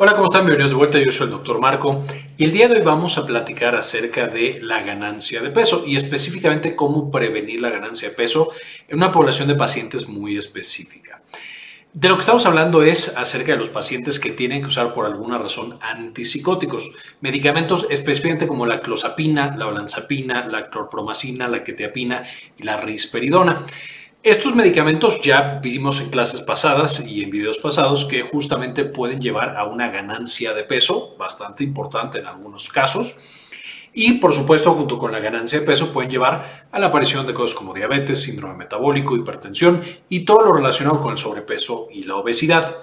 Hola, ¿cómo están? Bienvenidos de vuelta. Yo soy el doctor Marco y el día de hoy vamos a platicar acerca de la ganancia de peso y específicamente cómo prevenir la ganancia de peso en una población de pacientes muy específica. De lo que estamos hablando es acerca de los pacientes que tienen que usar por alguna razón antipsicóticos, medicamentos específicamente como la clozapina, la olanzapina, la clorpromacina, la quetiapina y la risperidona. Estos medicamentos ya vimos en clases pasadas y en videos pasados que justamente pueden llevar a una ganancia de peso bastante importante en algunos casos. Y por supuesto, junto con la ganancia de peso, pueden llevar a la aparición de cosas como diabetes, síndrome metabólico, hipertensión y todo lo relacionado con el sobrepeso y la obesidad.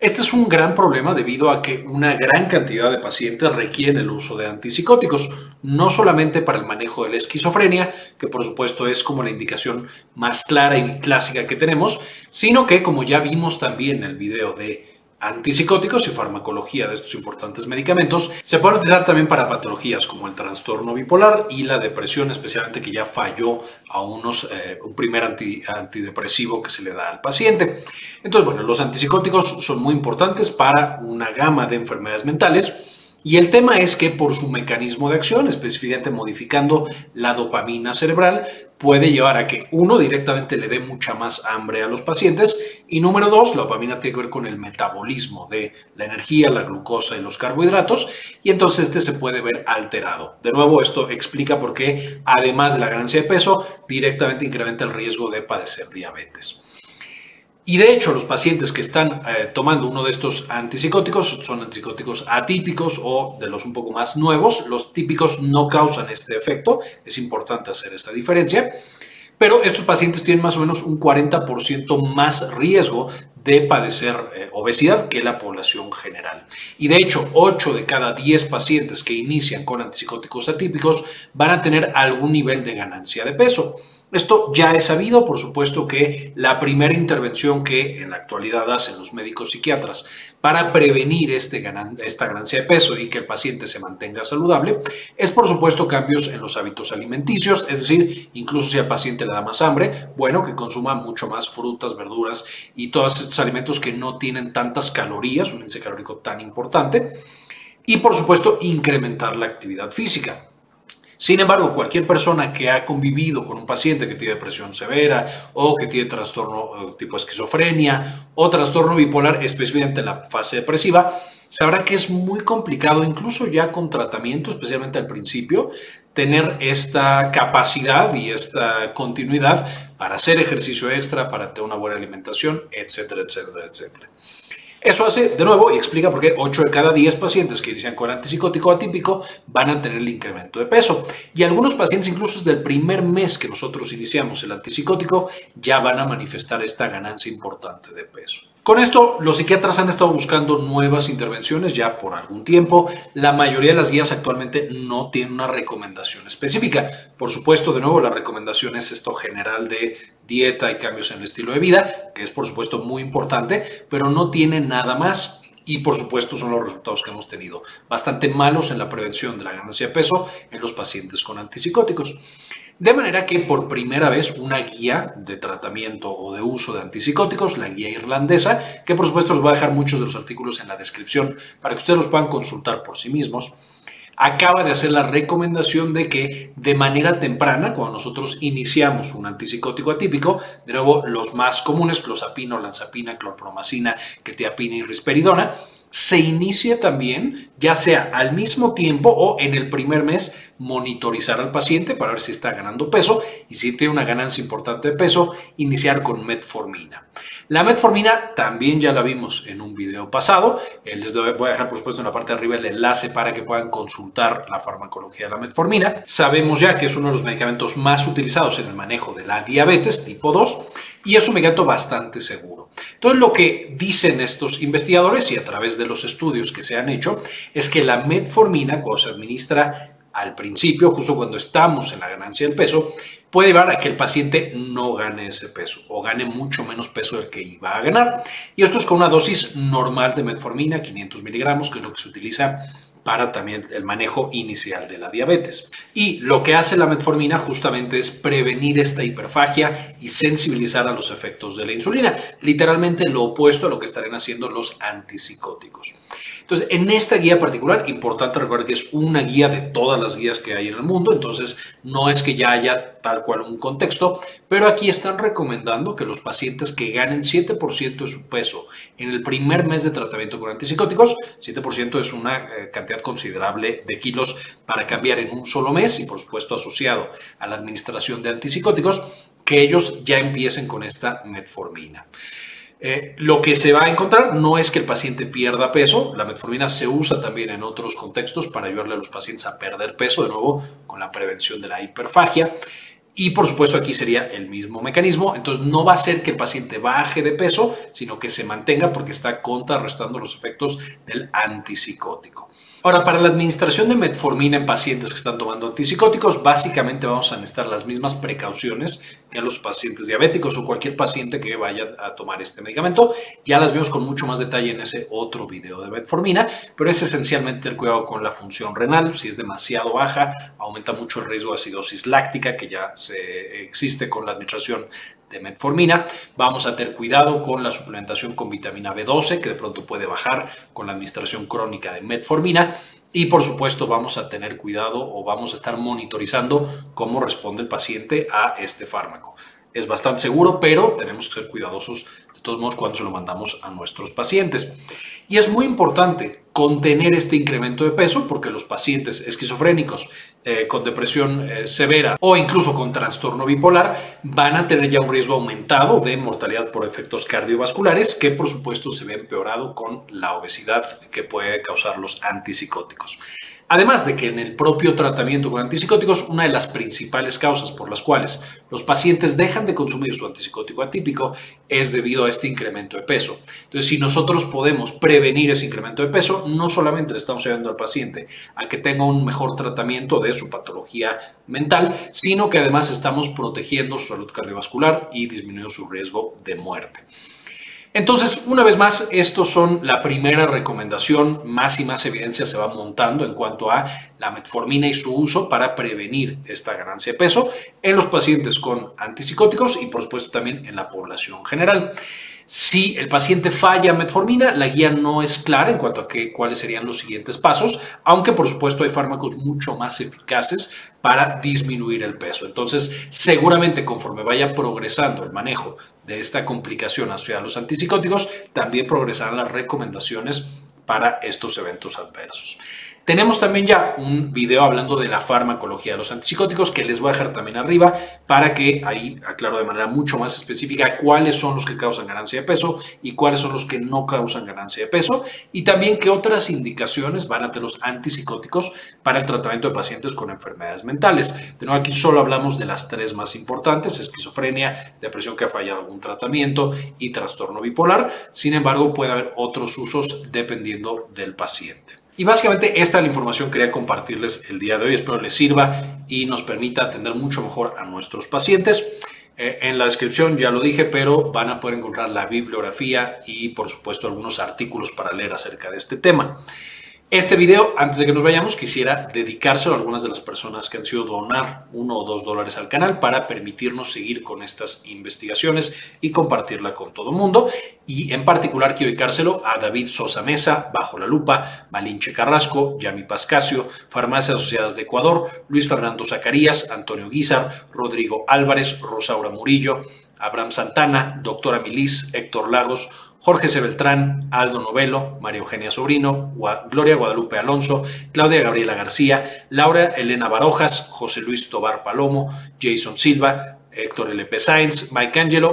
Este es un gran problema debido a que una gran cantidad de pacientes requieren el uso de antipsicóticos, no solamente para el manejo de la esquizofrenia, que por supuesto es como la indicación más clara y clásica que tenemos, sino que como ya vimos también en el video de antipsicóticos y farmacología de estos importantes medicamentos se pueden utilizar también para patologías como el trastorno bipolar y la depresión, especialmente que ya falló a unos, eh, un primer antidepresivo que se le da al paciente. Entonces, bueno, los antipsicóticos son muy importantes para una gama de enfermedades mentales y el tema es que por su mecanismo de acción, específicamente modificando la dopamina cerebral, puede llevar a que uno directamente le dé mucha más hambre a los pacientes y número dos, la dopamina tiene que ver con el metabolismo de la energía, la glucosa y los carbohidratos y entonces este se puede ver alterado. De nuevo, esto explica por qué además de la ganancia de peso, directamente incrementa el riesgo de padecer diabetes. Y de hecho, los pacientes que están eh, tomando uno de estos antipsicóticos son antipsicóticos atípicos o de los un poco más nuevos. Los típicos no causan este efecto. Es importante hacer esta diferencia. Pero estos pacientes tienen más o menos un 40% más riesgo de padecer eh, obesidad que la población general. Y de hecho, 8 de cada 10 pacientes que inician con antipsicóticos atípicos van a tener algún nivel de ganancia de peso. Esto ya es sabido, por supuesto que la primera intervención que en la actualidad hacen los médicos psiquiatras para prevenir este esta ganancia de peso y que el paciente se mantenga saludable es por supuesto cambios en los hábitos alimenticios, es decir, incluso si al paciente le da más hambre, bueno, que consuma mucho más frutas, verduras y todos estos alimentos que no tienen tantas calorías, un índice calórico tan importante, y por supuesto incrementar la actividad física. Sin embargo, cualquier persona que ha convivido con un paciente que tiene depresión severa o que tiene trastorno eh, tipo esquizofrenia o trastorno bipolar, específicamente en la fase depresiva, sabrá que es muy complicado, incluso ya con tratamiento, especialmente al principio, tener esta capacidad y esta continuidad para hacer ejercicio extra, para tener una buena alimentación, etcétera, etcétera, etcétera. Eso hace, de nuevo, y explica por qué 8 de cada 10 pacientes que inician con antipsicótico atípico van a tener el incremento de peso. Y algunos pacientes, incluso desde el primer mes que nosotros iniciamos el antipsicótico, ya van a manifestar esta ganancia importante de peso. Con esto, los psiquiatras han estado buscando nuevas intervenciones ya por algún tiempo. La mayoría de las guías actualmente no tienen una recomendación específica. Por supuesto, de nuevo, la recomendación es esto general de dieta y cambios en el estilo de vida, que es por supuesto muy importante, pero no tiene nada más. Y por supuesto son los resultados que hemos tenido bastante malos en la prevención de la ganancia de peso en los pacientes con antipsicóticos. De manera que por primera vez una guía de tratamiento o de uso de antipsicóticos, la guía irlandesa, que por supuesto os voy a dejar muchos de los artículos en la descripción para que ustedes los puedan consultar por sí mismos, acaba de hacer la recomendación de que de manera temprana, cuando nosotros iniciamos un antipsicótico atípico, de nuevo los más comunes, clozapina, lanzapina, clorpromacina, quetiapina y risperidona, se inicia también, ya sea al mismo tiempo o en el primer mes, monitorizar al paciente para ver si está ganando peso y si tiene una ganancia importante de peso, iniciar con metformina. La metformina también ya la vimos en un video pasado. Eh, les voy a dejar, por supuesto, en la parte de arriba el enlace para que puedan consultar la farmacología de la metformina. Sabemos ya que es uno de los medicamentos más utilizados en el manejo de la diabetes tipo 2 y es un medicamento bastante seguro. Lo que dicen estos investigadores y a través de los estudios que se han hecho es que la metformina, cuando se administra al principio, justo cuando estamos en la ganancia del peso, puede llevar a que el paciente no gane ese peso o gane mucho menos peso del que iba a ganar. Y esto es con una dosis normal de metformina, 500 miligramos, que es lo que se utiliza para también el manejo inicial de la diabetes. Y lo que hace la metformina justamente es prevenir esta hiperfagia y sensibilizar a los efectos de la insulina, literalmente lo opuesto a lo que estarían haciendo los antipsicóticos. Entonces, en esta guía particular, importante recordar que es una guía de todas las guías que hay en el mundo, entonces no es que ya haya tal cual un contexto, pero aquí están recomendando que los pacientes que ganen 7% de su peso en el primer mes de tratamiento con antipsicóticos, 7% es una eh, cantidad considerable de kilos para cambiar en un solo mes y por supuesto asociado a la administración de antipsicóticos, que ellos ya empiecen con esta metformina. Eh, lo que se va a encontrar no es que el paciente pierda peso, la metformina se usa también en otros contextos para ayudarle a los pacientes a perder peso, de nuevo con la prevención de la hiperfagia. Y por supuesto aquí sería el mismo mecanismo, entonces no va a ser que el paciente baje de peso, sino que se mantenga porque está contrarrestando los efectos del antipsicótico. Ahora, para la administración de metformina en pacientes que están tomando antipsicóticos, básicamente vamos a necesitar las mismas precauciones que a los pacientes diabéticos o cualquier paciente que vaya a tomar este medicamento. Ya las vemos con mucho más detalle en ese otro video de metformina, pero es esencialmente el cuidado con la función renal. Si es demasiado baja, aumenta mucho el riesgo de acidosis láctica, que ya se existe con la administración de metformina. Vamos a tener cuidado con la suplementación con vitamina B12, que de pronto puede bajar con la administración crónica de metformina. Y por supuesto vamos a tener cuidado o vamos a estar monitorizando cómo responde el paciente a este fármaco. Es bastante seguro, pero tenemos que ser cuidadosos de todos modos cuando se lo mandamos a nuestros pacientes. Y es muy importante contener este incremento de peso porque los pacientes esquizofrénicos eh, con depresión eh, severa o incluso con trastorno bipolar van a tener ya un riesgo aumentado de mortalidad por efectos cardiovasculares que por supuesto se ve empeorado con la obesidad que puede causar los antipsicóticos. Además de que en el propio tratamiento con antipsicóticos, una de las principales causas por las cuales los pacientes dejan de consumir su antipsicótico atípico es debido a este incremento de peso. Entonces, si nosotros podemos prevenir ese incremento de peso, no solamente le estamos ayudando al paciente a que tenga un mejor tratamiento de su patología mental, sino que además estamos protegiendo su salud cardiovascular y disminuyendo su riesgo de muerte. Entonces, una vez más, estos son la primera recomendación. Más y más evidencia se va montando en cuanto a la metformina y su uso para prevenir esta ganancia de peso en los pacientes con antipsicóticos y, por supuesto, también en la población general. Si el paciente falla metformina, la guía no es clara en cuanto a cuáles serían los siguientes pasos, aunque por supuesto hay fármacos mucho más eficaces para disminuir el peso. Entonces, seguramente conforme vaya progresando el manejo de esta complicación hacia los antipsicóticos, también progresarán las recomendaciones para estos eventos adversos. Tenemos también ya un video hablando de la farmacología de los antipsicóticos que les voy a dejar también arriba para que ahí aclaro de manera mucho más específica cuáles son los que causan ganancia de peso y cuáles son los que no causan ganancia de peso y también qué otras indicaciones van a tener los antipsicóticos para el tratamiento de pacientes con enfermedades mentales. De nuevo aquí solo hablamos de las tres más importantes, esquizofrenia, depresión que ha fallado algún tratamiento y trastorno bipolar. Sin embargo, puede haber otros usos dependiendo del paciente. Y básicamente esta es la información que quería compartirles el día de hoy. Espero les sirva y nos permita atender mucho mejor a nuestros pacientes. Eh, en la descripción ya lo dije, pero van a poder encontrar la bibliografía y por supuesto algunos artículos para leer acerca de este tema. Este video, antes de que nos vayamos, quisiera dedicárselo a algunas de las personas que han sido donar uno o dos dólares al canal para permitirnos seguir con estas investigaciones y compartirla con todo el mundo. Y en particular quiero dedicárselo a David Sosa Mesa, Bajo la Lupa, Malinche Carrasco, Yami Pascasio, Farmacias Asociadas de Ecuador, Luis Fernando Zacarías, Antonio Guizar, Rodrigo Álvarez, Rosaura Murillo, Abraham Santana, Doctora Milis, Héctor Lagos, Jorge C. Beltrán, Aldo Novelo, María Eugenia Sobrino, Gloria Guadalupe Alonso, Claudia Gabriela García, Laura Elena Barojas, José Luis Tobar Palomo, Jason Silva, Héctor L.P. Sainz, Mike Angelo,